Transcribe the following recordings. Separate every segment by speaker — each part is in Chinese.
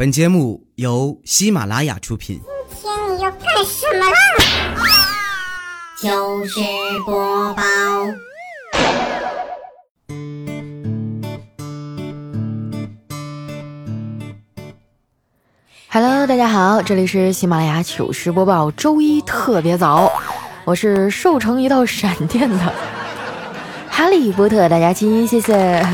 Speaker 1: 本节目由喜马拉雅出品。
Speaker 2: 今天你要干什么啦？
Speaker 3: 糗事播报
Speaker 4: ，Hello，大家好，这里是喜马拉雅糗事播报，周一特别早，我是瘦成一道闪电的哈利波特大家亲，谢谢。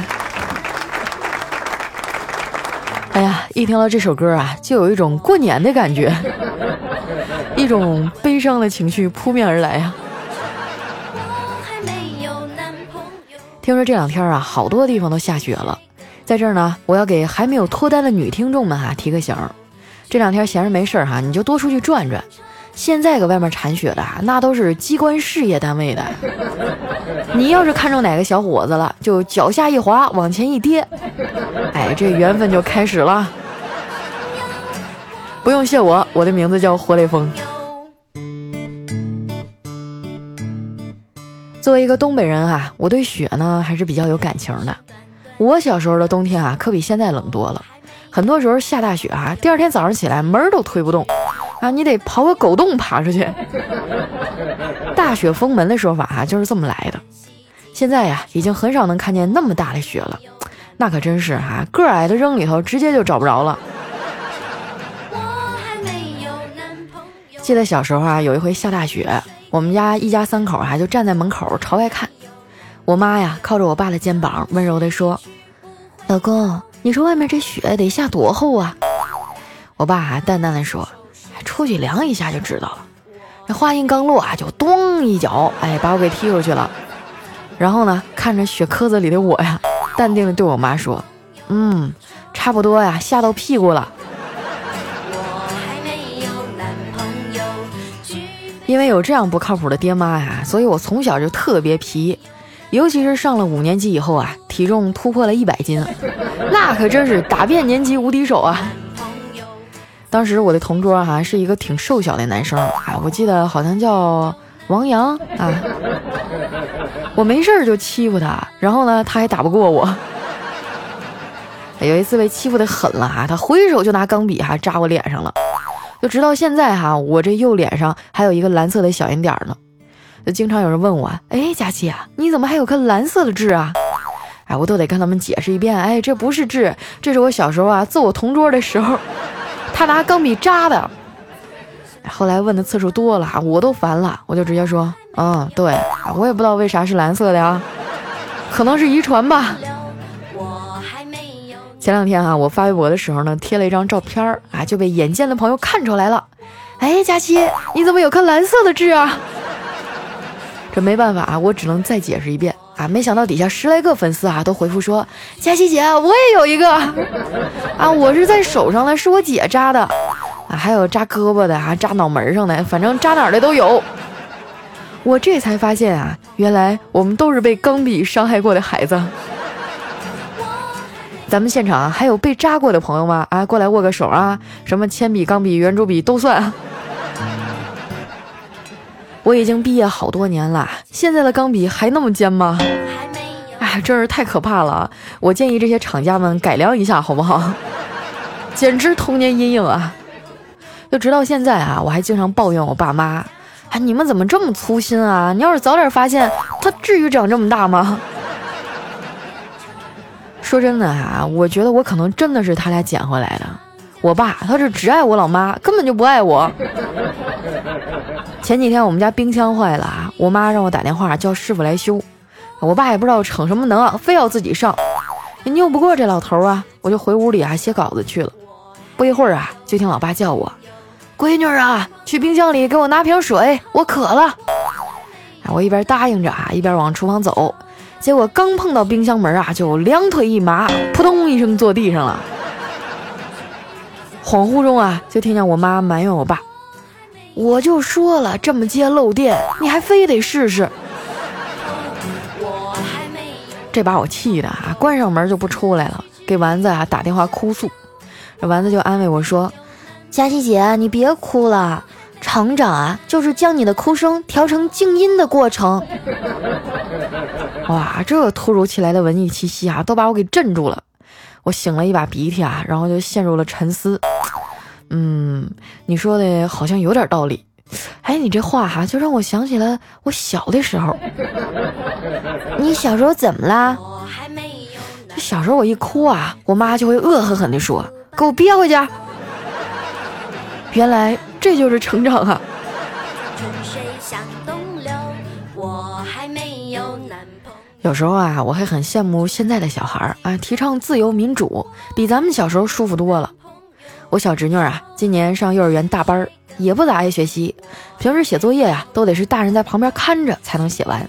Speaker 4: 一听到这首歌啊，就有一种过年的感觉，一种悲伤的情绪扑面而来呀、听说这两天啊，好多地方都下雪了，在这儿呢，我要给还没有脱单的女听众们哈、提个醒儿。这两天闲着没事儿哈，你就多出去转转。现在搁外面铲雪的啊，那都是机关事业单位的。你要是看中哪个小伙子了，就脚下一滑，往前一跌，哎，这缘分就开始了。不用谢我，我的名字叫活雷锋。作为一个东北人啊，我对雪呢还是比较有感情的。我小时候的冬天啊，可比现在冷多了。很多时候下大雪啊，第二天早上起来门儿都推不动，啊，你得刨个狗洞爬出去。大雪封门的说法啊，就是这么来的。现在呀，已经很少能看见那么大的雪了，那可真是哈、个儿矮的扔里头，直接就找不着了。记得小时候啊，有一回下大雪，我们家一家三口啊就站在门口朝外看。我妈呀靠着我爸的肩膀，温柔地说：“老公，你说外面这雪得下多厚啊？”我爸啊淡淡的说：“出去量一下就知道了。”这话音刚落啊，就咚一脚，哎，把我给踢出去了。然后呢，看着雪壳子里的我呀，淡定的对我妈说：“嗯，差不多呀，下到屁股了。”因为有这样不靠谱的爹妈呀，所以我从小就特别皮，尤其是上了五年级以后啊，体重突破了一百斤，那可真是打遍年级无敌手啊！当时我的同桌哈、是一个挺瘦小的男生啊，我记得好像叫王阳啊，我没事儿就欺负他，然后呢他还打不过我。有一次被欺负的狠了哈、他挥手就拿钢笔哈、扎我脸上了。就直到现在哈，我这右脸上还有一个蓝色的小圆点儿呢。就经常有人问我，哎，佳琪啊，你怎么还有颗蓝色的痣啊？哎，我都得跟他们解释一遍，哎，这不是痣，这是我小时候啊揍我同桌的时候，他拿钢笔扎的。后来问的次数多了，我都烦了，我就直接说，嗯，对，我也不知道为啥是蓝色的呀，可能是遗传吧。前两天啊，我发微博的时候呢，贴了一张照片儿啊，就被眼尖的朋友看出来了。哎，佳琪，你怎么有颗蓝色的痣啊？这没办法啊，我只能再解释一遍啊。没想到底下十来个粉丝啊都回复说：“佳琪姐，我也有一个 啊，我是在手上的，是我姐扎的啊，还有扎胳膊的，还扎脑门上的，反正扎哪儿的都有。”我这才发现啊，原来我们都是被钢笔伤害过的孩子。咱们现场啊，还有被扎过的朋友吗？啊，过来握个手啊！什么铅笔、钢笔、圆珠笔都算。我已经毕业好多年了，现在的钢笔还那么尖吗？哎，真是太可怕了！我建议这些厂家们改良一下，好不好？简直童年阴影啊！就直到现在啊，我还经常抱怨我爸妈：“哎，你们怎么这么粗心啊？你要是早点发现，他至于长这么大吗？”说真的啊，我觉得我可能真的是他俩捡回来的。我爸他是只爱我老妈，根本就不爱我。前几天我们家冰箱坏了啊，我妈让我打电话叫师傅来修，我爸也不知道逞什么能啊，非要自己上，也拗不过这老头啊，我就回屋里啊写稿子去了。不一会儿啊，就听老爸叫我：“闺女啊，去冰箱里给我拿瓶水，我渴了。”啊，我一边答应着啊，一边往厨房走。结果刚碰到冰箱门啊，就两腿一麻，扑通一声坐地上了。恍惚中啊，就听见我妈埋怨我爸：“我就说了，这么接漏电，你还非得试试。”这把我气的啊，关上门就不出来了，给丸子啊打电话哭诉。丸子就安慰我说：“
Speaker 2: 佳琪姐，你别哭了，成长啊，就是将你的哭声调成静音的过程。
Speaker 4: 哇，这突如其来的文艺气息啊，都把我给镇住了。我擤了一把鼻涕啊，然后就陷入了沉思。嗯，你说的好像有点道理。哎，你这话哈，就让我想起了我小的时候。
Speaker 2: 你小时候怎么啦？
Speaker 4: 小时候我一哭啊，我妈就会恶狠狠地说：“给我憋回去。”原来这就是成长啊！有时候啊，我还很羡慕现在的小孩儿啊，提倡自由民主，比咱们小时候舒服多了。我小侄女啊，今年上幼儿园大班儿，也不咋爱学习，平时写作业呀，都得是大人在旁边看着才能写完。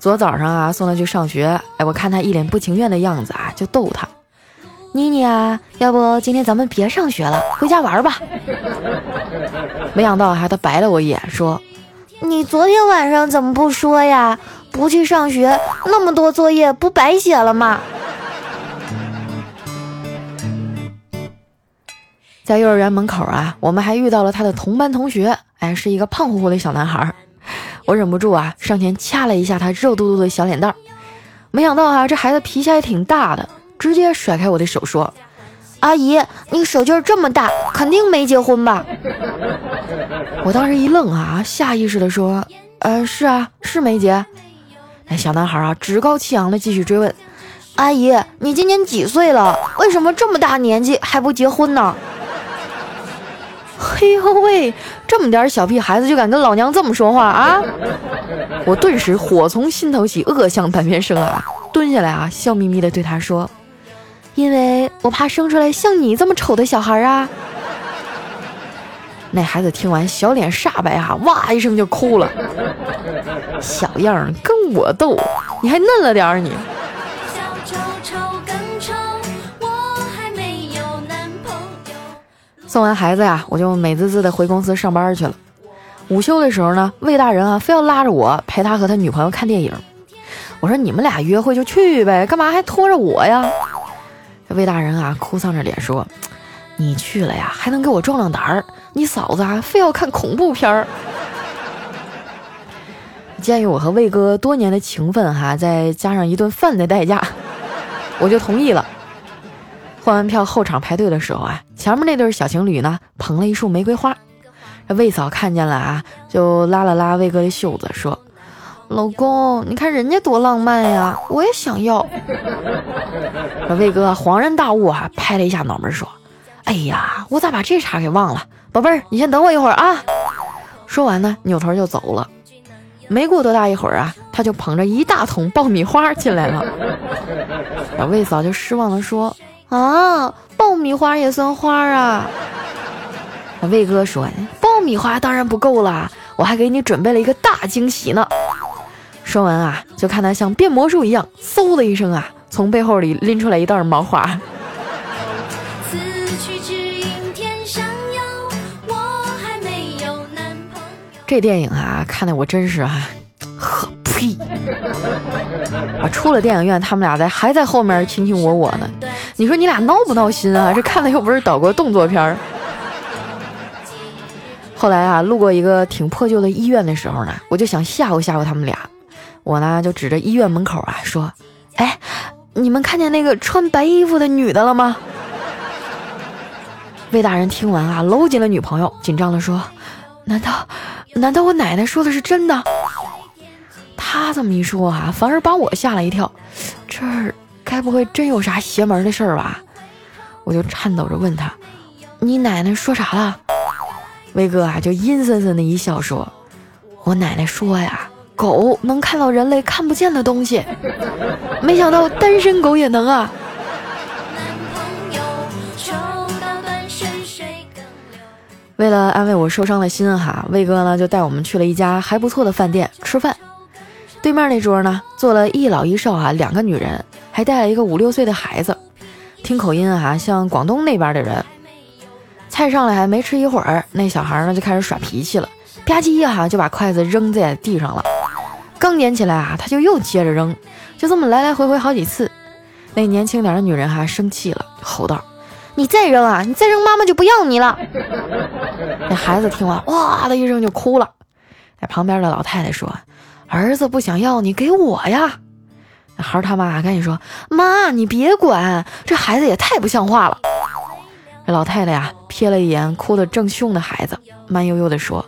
Speaker 4: 昨早上啊，送她去上学，哎，我看她一脸不情愿的样子啊，就逗她。妮妮啊，要不今天咱们别上学了，回家玩吧。没想到哈，他白了我一眼，说：“
Speaker 2: 你昨天晚上怎么不说呀？不去上学，那么多作业不白写了吗？”
Speaker 4: 在幼儿园门口啊，我们还遇到了他的同班同学，哎，是一个胖乎乎的小男孩。我忍不住啊，上前掐了一下他肉嘟嘟的小脸蛋儿。没想到啊，这孩子脾气还挺大的。直接甩开我的手说：“阿姨，你手劲儿这么大，肯定没结婚吧？”我当时一愣啊，下意识的说：“呃，是啊，是没结。”那小男孩啊，趾高气扬的继续追问：“阿姨，你今年几岁了？为什么这么大年纪还不结婚呢？”嘿呦喂，这么点小屁孩子就敢跟老娘这么说话啊！我顿时火从心头起，恶向胆边生啊！蹲下来啊，笑眯眯的对他说。因为我怕生出来像你这么丑的小孩啊！那孩子听完，小脸煞白啊，哇一声就哭了。小样儿，跟我斗，你还嫩了点儿你。送完孩子呀，我就美滋滋的回公司上班去了。午休的时候呢，魏大人啊，非要拉着我陪他和他女朋友看电影。我说你们俩约会就去呗，干嘛还拖着我呀？魏大人啊，哭丧着脸说：“你去了呀，还能给我壮壮胆儿。你嫂子啊，非要看恐怖片儿。”鉴于我和魏哥多年的情分哈，再加上一顿饭的代价，我就同意了。换完票后场排队的时候啊，前面那对小情侣呢，捧了一束玫瑰花。魏嫂看见了啊，就拉了拉魏哥的袖子说。老公，你看人家多浪漫呀，我也想要。魏哥恍然大悟啊，拍了一下脑门说：“哎呀，我咋把这茬给忘了？宝贝儿，你先等我一会儿啊。”说完呢，扭头就走了。没过多大一会儿啊，他就捧着一大桶爆米花进来了。魏嫂就失望的说：“啊，爆米花也算花啊？”魏哥说：“爆米花当然不够啦，我还给你准备了一个大惊喜呢。”说完啊，就看他像变魔术一样，嗖的一声啊，从背后里拎出来一袋毛花。这电影啊，看的我真是啊，呵呸！啊，出了电影院，他们俩在还在后面卿卿我我呢。你说你俩闹不闹心啊？这看的又不是岛国动作片儿。后来啊，路过一个挺破旧的医院的时候呢，我就想吓唬吓唬他们俩。我呢就指着医院门口啊说：“哎，你们看见那个穿白衣服的女的了吗？”魏大人听完啊，搂紧了女朋友，紧张的说：“难道，难道我奶奶说的是真的？”他这么一说啊，反而把我吓了一跳。这儿该不会真有啥邪门的事儿吧？我就颤抖着问他：“你奶奶说啥了？”魏哥啊就阴森森的一笑说：“我奶奶说呀。”狗能看到人类看不见的东西，没想到单身狗也能啊！为了安慰我受伤的心哈，魏哥呢就带我们去了一家还不错的饭店吃饭。对面那桌呢坐了一老一少啊，两个女人，还带了一个五六岁的孩子，听口音啊像广东那边的人。菜上来还没吃一会儿，那小孩呢就开始耍脾气了，吧唧一下就把筷子扔在地上了。刚捡起来啊，他就又接着扔，就这么来来回回好几次。那年轻点的女人哈生气了，吼道：“你再扔啊，你再扔，妈妈就不要你了。”那孩子听完，哇的一声就哭了。那旁边的老太太说：“儿子不想要你，给我呀。”孩他妈赶紧说：“妈，你别管，这孩子也太不像话了。”这老太太呀，瞥了一眼哭得正凶的孩子，慢悠悠地说：“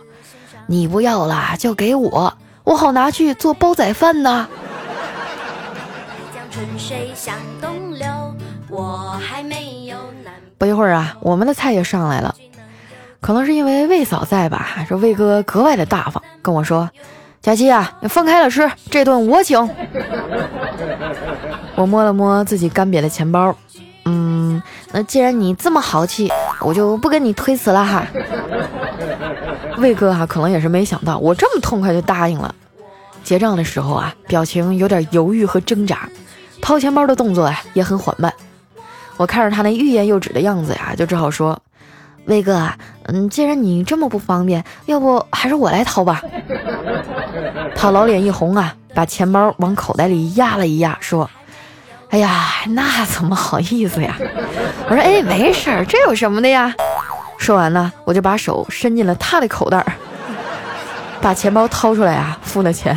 Speaker 4: 你不要了就给我，我好拿去做煲仔饭呢。”不一会儿啊，我们的菜也上来了。可能是因为魏嫂在吧，这魏哥格外的大方，跟我说：“佳琪啊，你分开了吃，这顿我请。”我摸了摸自己干瘪的钱包，嗯，那既然你这么豪气，我就不跟你推辞了哈。魏哥哈，可能也是没想到我这么痛快就答应了。结账的时候啊，表情有点犹豫和挣扎，掏钱包的动作啊也很缓慢。我看着他那欲言又止的样子呀，就只好说：“魏哥，啊嗯，既然你这么不方便，要不还是我来掏吧。”他老脸一红啊，把钱包往口袋里压了一压，说：“哎呀，那怎么好意思呀？”我说：“哎，没事儿，这有什么的呀？”说完呢，我就把手伸进了他的口袋，把钱包掏出来啊，付了钱。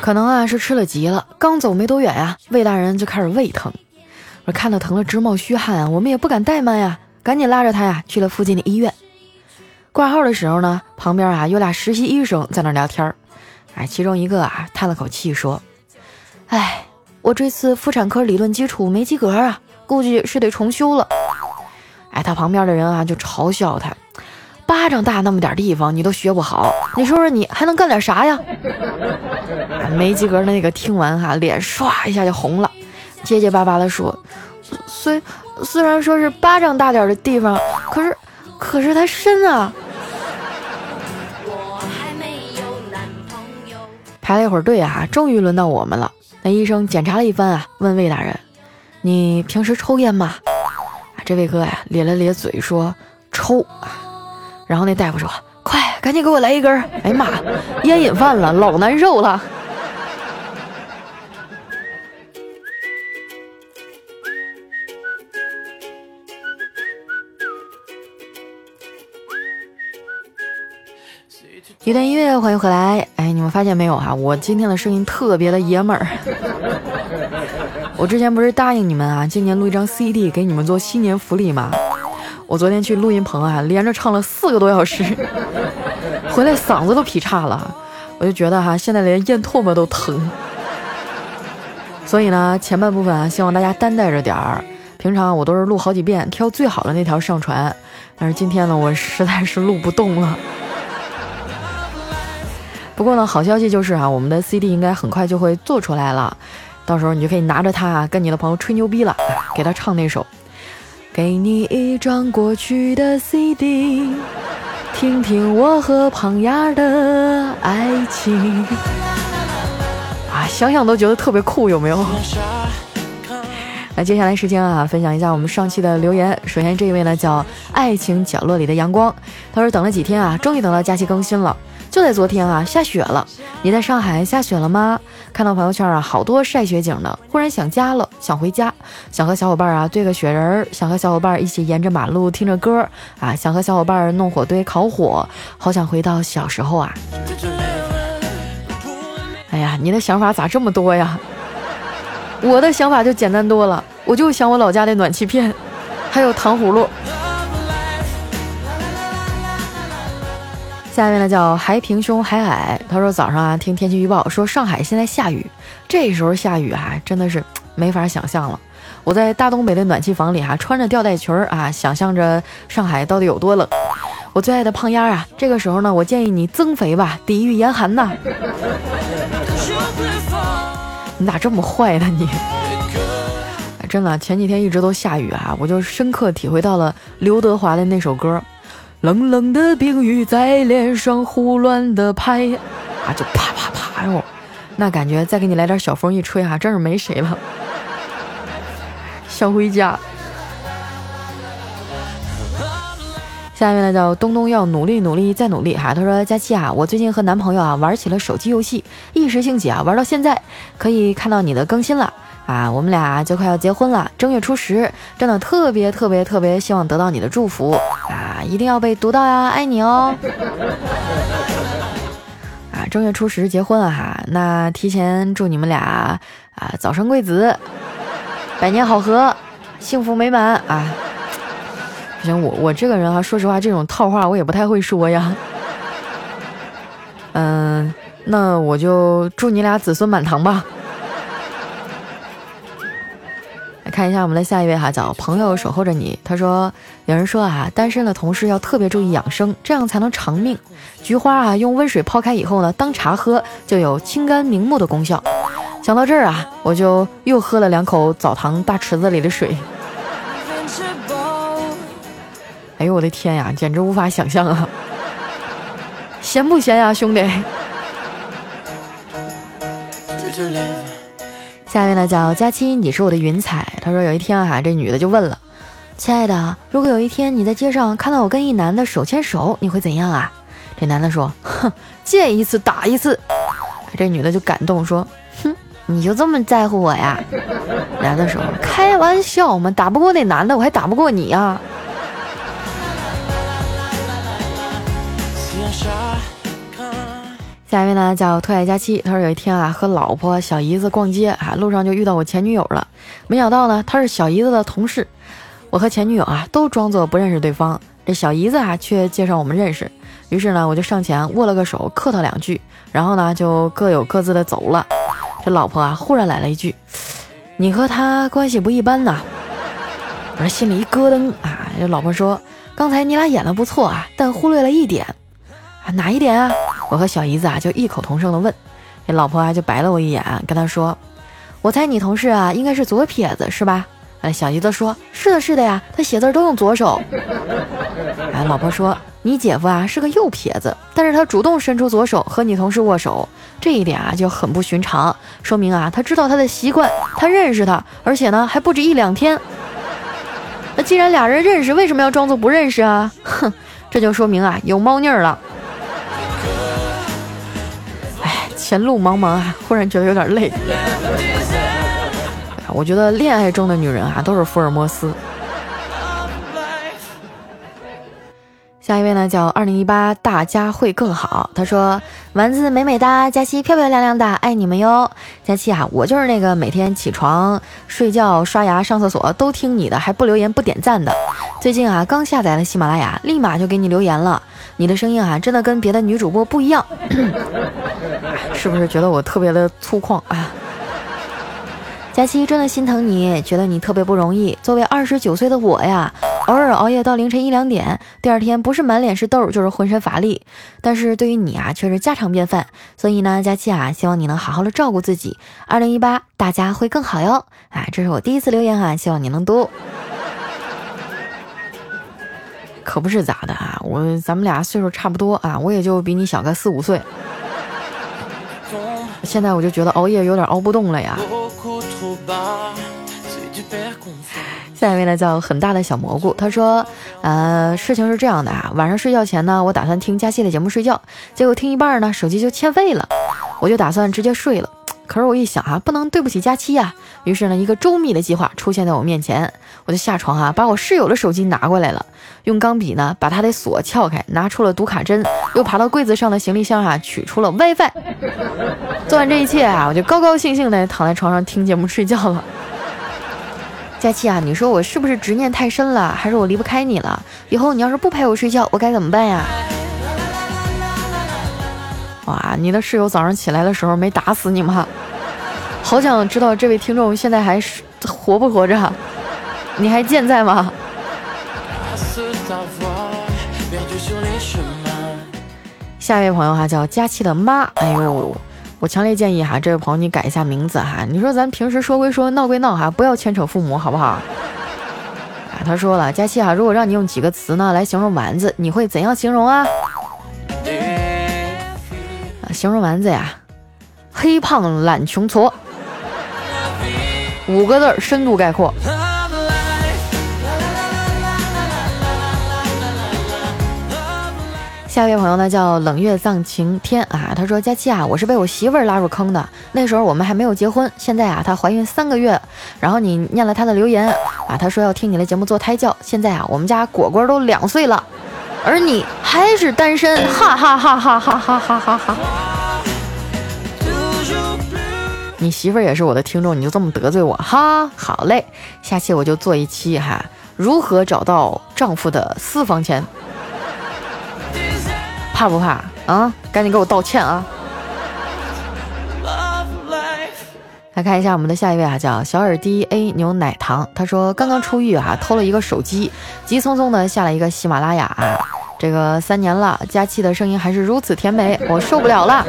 Speaker 4: 可能啊是吃了急了，刚走没多远呀，魏大人就开始胃疼。我看到疼了直冒虚汗，我们也不敢怠慢呀，赶紧拉着他呀去了附近的医院。挂号的时候呢，旁边啊有俩实习医生在那聊天儿。哎，其中一个啊叹了口气说：“哎，我这次妇产科理论基础没及格啊，估计是得重修了。”哎，他旁边的人啊就嘲笑他。巴掌大那么点地方你都学不好，你说说你还能干点啥呀？没及格的那个听完哈，脸唰一下就红了，结结巴巴的说：“虽虽然说是巴掌大点的地方，可是可是它深啊。”排了一会儿队啊，终于轮到我们了。那医生检查了一番啊，问魏大人：“你平时抽烟吗？”这位哥呀咧了咧嘴说：“抽。”然后那大夫说：“快，赶紧给我来一根！”哎呀妈，烟瘾犯了，老难受了。一段音乐，欢迎回来。哎，你们发现没有哈？我今天的声音特别的爷们儿。我之前不是答应你们啊，今年录一张 CD 给你们做新年福利吗？我昨天去录音棚啊，连着唱了四个多小时，回来嗓子都劈叉了。我就觉得哈，现在连咽唾沫都疼。所以呢，前半部分啊，希望大家担待着点儿。平常我都是录好几遍，挑最好的那条上传。但是今天呢，我实在是录不动了。不过呢，好消息就是啊，我们的 CD 应该很快就会做出来了，到时候你就可以拿着它啊跟你的朋友吹牛逼了，给他唱那首。给你一张过去的 CD，听听我和胖丫的爱情。啊，想想都觉得特别酷，有没有？那接下来时间啊，分享一下我们上期的留言。首先这一位呢叫爱情角落里的阳光，他说等了几天啊，终于等到假期更新了。就在昨天啊，下雪了。你在上海下雪了吗？看到朋友圈啊，好多晒雪景的，忽然想家了，想回家，想和小伙伴啊堆个雪人儿，想和小伙伴一起沿着马路听着歌啊，想和小伙伴弄火堆烤火，好想回到小时候啊！哎呀，你的想法咋这么多呀？我的想法就简单多了，我就想我老家的暖气片，还有糖葫芦。下面呢叫海平胸海海，他说早上啊听天气预报说上海现在下雨，这时候下雨啊真的是 没法想象了。我在大东北的暖气房里哈穿着吊带裙儿啊，想象着上海到底有多冷。我最爱的胖丫啊，这个时候呢我建议你增肥吧，抵御严寒呐。你咋这么坏呢你？真的前几天一直都下雨啊，我就深刻体会到了刘德华的那首歌。冷冷的冰雨在脸上胡乱的拍，啊，就啪啪啪哟，那感觉再给你来点小风一吹啊，真是没谁了。想回家。下面呢叫东东要努力努力再努力哈，他说佳期啊，我最近和男朋友啊玩起了手机游戏，一时兴起啊玩到现在，可以看到你的更新了。啊，我们俩就快要结婚了，正月初十，真的特别特别特别希望得到你的祝福啊！一定要被读到呀，爱你哦。啊正月初十结婚了哈，那提前祝你们俩啊早生贵子，百年好合，幸福美满啊！行，我我这个人啊，说实话，这种套话我也不太会说呀。嗯，那我就祝你俩子孙满堂吧。来看一下我们的下一位哈，叫朋友守候着你。他说，有人说啊，单身的同事要特别注意养生，这样才能长命。菊花啊，用温水泡开以后呢，当茶喝就有清肝明目的功效。想到这儿啊，我就又喝了两口澡堂大池子里的水。哎呦我的天呀，简直无法想象啊！咸不咸呀，兄弟？下一位呢叫佳期，你是我的云彩。他说有一天啊，这女的就问了：“亲爱的，如果有一天你在街上看到我跟一男的手牵手，你会怎样啊？”这男的说：“哼，见一次打一次。”这女的就感动说：“哼，你就这么在乎我呀？”男的说：“开玩笑嘛，打不过那男的，我还打不过你呀。”下一位呢叫特爱佳期，他说有一天啊和老婆小姨子逛街啊，路上就遇到我前女友了。没想到呢她是小姨子的同事，我和前女友啊都装作不认识对方，这小姨子啊却介绍我们认识。于是呢我就上前握了个手，客套两句，然后呢就各有各自的走了。这老婆啊忽然来了一句：“你和他关系不一般呐。”我这心里一咯噔啊。这老婆说：“刚才你俩演的不错啊，但忽略了一点。”哪一点啊？我和小姨子啊就异口同声的问，这老婆啊就白了我一眼，跟他说：“我猜你同事啊应该是左撇子是吧？”哎，小姨子说：“是的，是的呀，他写字都用左手。”哎，老婆说：“你姐夫啊是个右撇子，但是他主动伸出左手和你同事握手，这一点啊就很不寻常，说明啊他知道他的习惯，他认识他，而且呢还不止一两天。那既然俩人认识，为什么要装作不认识啊？哼，这就说明啊有猫腻儿了。”前路茫茫啊，忽然觉得有点累。我觉得恋爱中的女人啊，都是福尔摩斯。下一位呢，叫二零一八，大家会更好。他说：“丸子美美哒，佳期漂漂亮亮的，爱你们哟。”佳期啊，我就是那个每天起床、睡觉、刷牙、上厕所都听你的，还不留言不点赞的。最近啊，刚下载了喜马拉雅，立马就给你留言了。你的声音啊，真的跟别的女主播不一样，是不是觉得我特别的粗犷啊？佳期真的心疼你，觉得你特别不容易。作为二十九岁的我呀，偶尔熬夜到凌晨一两点，第二天不是满脸是痘，就是浑身乏力。但是对于你啊，却是家常便饭。所以呢，佳期啊，希望你能好好的照顾自己。二零一八，大家会更好哟。哎，这是我第一次留言啊，希望你能读。可不是咋的啊，我咱们俩岁数差不多啊，我也就比你小个四五岁。现在我就觉得熬夜有点熬不动了呀。下一位呢叫很大的小蘑菇，他说，呃，事情是这样的啊，晚上睡觉前呢，我打算听佳期的节目睡觉，结果听一半呢，手机就欠费了，我就打算直接睡了。可是我一想啊，不能对不起佳期呀，于是呢，一个周密的计划出现在我面前，我就下床啊，把我室友的手机拿过来了。用钢笔呢把他的锁撬开，拿出了读卡针，又爬到柜子上的行李箱啊，取出了 WiFi。做完这一切啊，我就高高兴兴的躺在床上听节目睡觉了。佳期啊，你说我是不是执念太深了，还是我离不开你了？以后你要是不陪我睡觉，我该怎么办呀？哇，你的室友早上起来的时候没打死你吗？好想知道这位听众现在还是活不活着？你还健在吗？下一位朋友哈叫佳琪的妈，哎呦，我强烈建议哈这位朋友你改一下名字哈。你说咱平时说归说，闹归闹哈，不要牵扯父母好不好？啊，他说了，佳琪啊，如果让你用几个词呢来形容丸子，你会怎样形容啊？形容丸子呀，黑胖懒穷矬，五个字深度概括。下一位朋友呢叫冷月藏晴天啊，他说佳期啊，我是被我媳妇儿拉入坑的。那时候我们还没有结婚，现在啊她怀孕三个月，然后你念了她的留言啊，她说要听你的节目做胎教。现在啊我们家果果都两岁了，而你还是单身哈哈哈哈哈哈哈哈哈。哈你媳妇儿也是我的听众你就这么得罪我哈好嘞下期我就做一期哈如何找到丈夫的私房钱？怕不怕？啊赶紧给我道歉啊。来看一下我们的下一位啊，叫小耳滴 A 牛奶糖，他说刚刚出狱啊，偷了一个手机，急匆匆的下了一个喜马拉雅啊，这个三年了，佳期的声音还是如此甜美，我受不了了啊！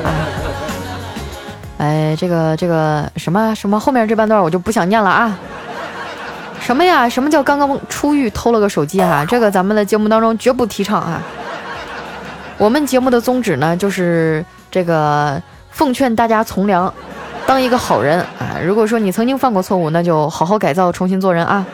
Speaker 4: 哎，这个这个什么什么后面这半段我就不想念了啊！什么呀？什么叫刚刚出狱偷了个手机哈？这个咱们的节目当中绝不提倡啊！我们节目的宗旨呢，就是这个奉劝大家从良。当一个好人啊！如果说你曾经犯过错误，那就好好改造，重新做人啊！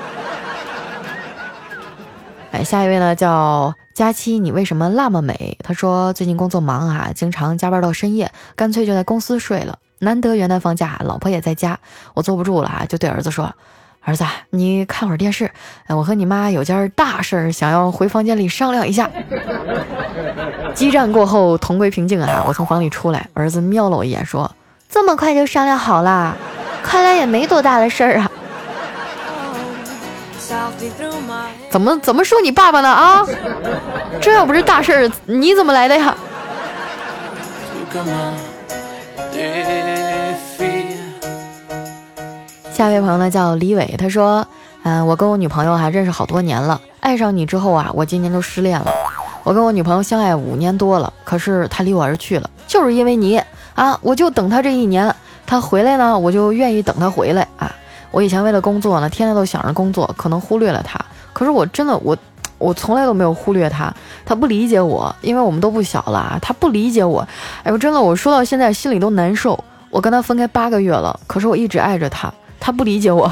Speaker 4: 哎，下一位呢叫佳期，你为什么那么美？他说最近工作忙啊，经常加班到深夜，干脆就在公司睡了。难得元旦放假，老婆也在家，我坐不住了啊，就对儿子说：“儿子，你看会儿电视，我和你妈有件大事儿，想要回房间里商量一下。”激战过后，同归平静啊！我从房里出来，儿子瞄了我一眼，说。这么快就商量好了，看来也没多大的事儿啊。怎么怎么说你爸爸呢啊？这要不是大事儿，你怎么来的呀？下一位朋友呢叫李伟，他说：“嗯，我跟我女朋友还认识好多年了，爱上你之后啊，我今年就失恋了。我跟我女朋友相爱五年多了，可是她离我而去了，就是因为你。”啊，我就等他这一年，他回来呢，我就愿意等他回来啊。我以前为了工作呢，天天都想着工作，可能忽略了他。可是我真的，我我从来都没有忽略他。他不理解我，因为我们都不小了啊，他不理解我。哎呦，真的，我说到现在心里都难受。我跟他分开八个月了，可是我一直爱着他，他不理解我。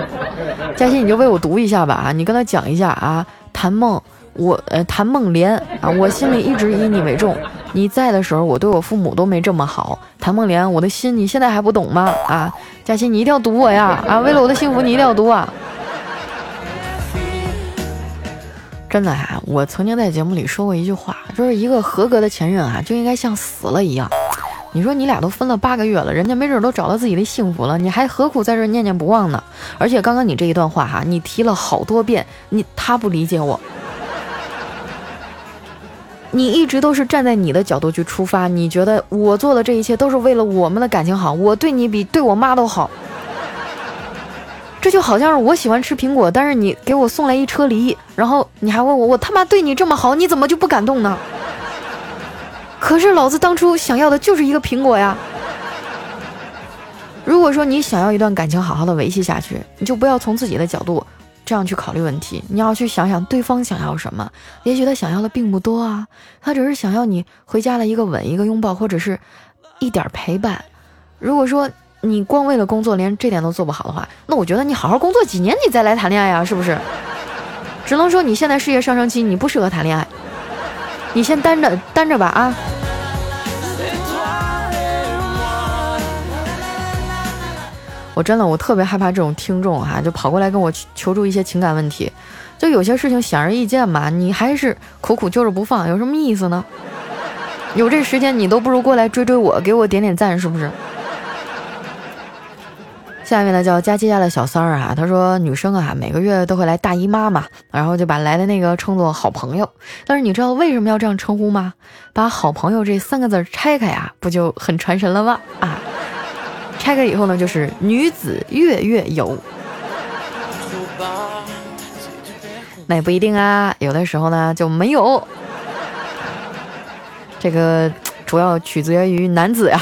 Speaker 4: 嘉欣，你就为我读一下吧啊，你跟他讲一下啊，谭梦。我呃，谭梦莲啊，我心里一直以你为重。你在的时候，我对我父母都没这么好。谭梦莲，我的心你现在还不懂吗？啊，佳琪，你一定要读我呀！啊，为了我的幸福，你一定要读啊！真的啊，我曾经在节目里说过一句话，就是一个合格的前任啊，就应该像死了一样。你说你俩都分了八个月了，人家没准都找到自己的幸福了，你还何苦在这念念不忘呢？而且刚刚你这一段话哈，你提了好多遍，你他不理解我。你一直都是站在你的角度去出发，你觉得我做的这一切都是为了我们的感情好，我对你比对我妈都好。这就好像是我喜欢吃苹果，但是你给我送来一车梨，然后你还问我，我他妈对你这么好，你怎么就不感动呢？可是老子当初想要的就是一个苹果呀。如果说你想要一段感情好好的维系下去，你就不要从自己的角度。这样去考虑问题，你要去想想对方想要什么。也许他想要的并不多啊，他只是想要你回家的一个吻、一个拥抱，或者是一点陪伴。如果说你光为了工作连这点都做不好的话，那我觉得你好好工作几年，你再来谈恋爱啊，是不是？只能说你现在事业上升期，你不适合谈恋爱，你先单着单着吧啊。我真的，我特别害怕这种听众哈，就跑过来跟我求助一些情感问题，就有些事情显而易见嘛，你还是苦苦揪着不放，有什么意思呢？有这时间你都不如过来追追我，给我点点赞，是不是？下面呢叫佳琪家的小三儿啊，他说女生啊每个月都会来大姨妈嘛，然后就把来的那个称作好朋友，但是你知道为什么要这样称呼吗？把好朋友这三个字拆开呀，不就很传神了吗？啊！拆开以后呢，就是女子月月有，那也不一定啊，有的时候呢就没有。这个主要取决于男子呀。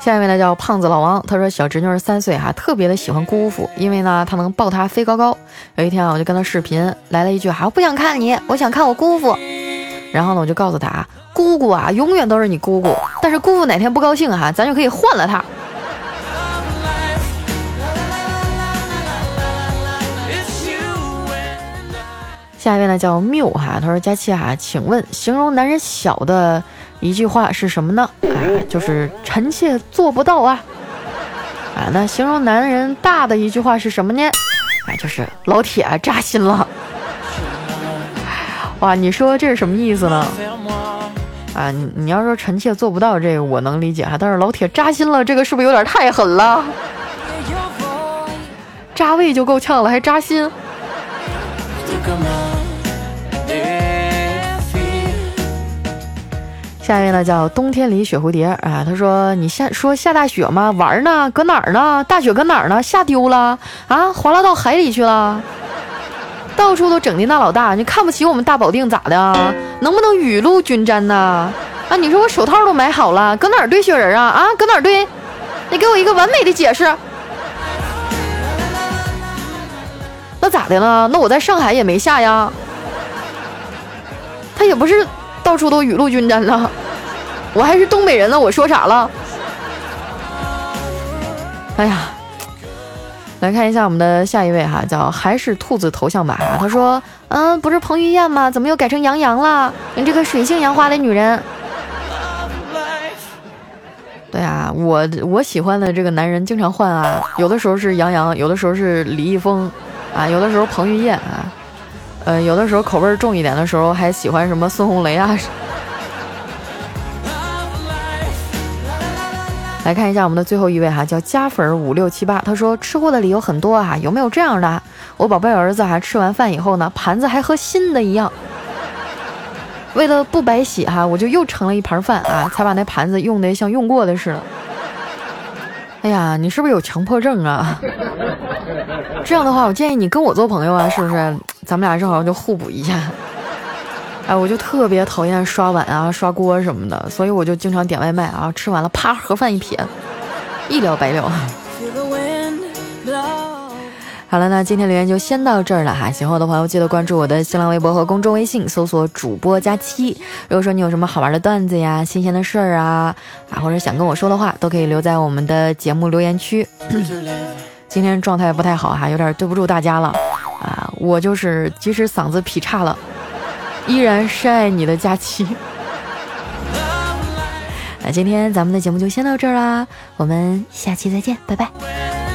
Speaker 4: 下一位呢叫胖子老王，他说小侄女儿三岁哈，特别的喜欢姑父，因为呢他能抱她飞高高。有一天啊，我就跟他视频，来了一句哈，我不想看你，我想看我姑父。然后呢，我就告诉他，姑姑啊，永远都是你姑姑。但是姑父哪天不高兴哈，咱就可以换了他。下一位呢叫缪哈，他说佳期啊，请问形容男人小的一句话是什么呢？啊，就是臣妾做不到啊。啊，那形容男人大的一句话是什么呢？啊，就是老铁扎心了。哇，你说这是什么意思呢？啊，你你要说臣妾做不到这个，我能理解哈。但是老铁扎心了，这个是不是有点太狠了？扎胃就够呛了，还扎心。下一位呢叫冬天里雪蝴蝶啊，他说你下说下大雪吗？玩呢？搁哪儿呢？大雪搁哪儿呢？下丢了啊？滑落到海里去了？到处都整的那老大，你看不起我们大保定咋的？能不能雨露均沾呢？啊，你说我手套都买好了，搁哪堆雪人啊？啊，搁哪堆？你给我一个完美的解释。那咋的了？那我在上海也没下呀。他也不是。到处都雨露均沾了，我还是东北人呢，我说啥了？哎呀，来看一下我们的下一位哈，叫还是兔子头像吧。他说，嗯，不是彭于晏吗？怎么又改成杨洋了？你这个水性杨花的女人。对啊，我我喜欢的这个男人经常换啊，有的时候是杨洋，有的时候是李易峰，啊，有的时候彭于晏啊。呃，有的时候口味重一点的时候，还喜欢什么孙红雷啊？来看一下我们的最后一位哈，叫加粉五六七八，他说吃货的理由很多啊，有没有这样的？我宝贝儿子哈，吃完饭以后呢，盘子还和新的一样。为了不白洗哈，我就又盛了一盘饭啊，才把那盘子用的像用过的似的。哎呀，你是不是有强迫症啊？这样的话，我建议你跟我做朋友啊，是不是？咱们俩正好就互补一下。哎，我就特别讨厌刷碗啊、刷锅什么的，所以我就经常点外卖啊，吃完了啪盒饭一撇，一了百了。好了，那今天留言就先到这儿了哈。喜欢我的朋友记得关注我的新浪微博和公众微信，搜索主播佳期。如果说你有什么好玩的段子呀、新鲜的事儿啊啊，或者想跟我说的话，都可以留在我们的节目留言区。今天状态不太好哈，有点对不住大家了啊！我就是即使嗓子劈叉了，依然深爱你的假期。那今天咱们的节目就先到这儿啦，我们下期再见，拜拜。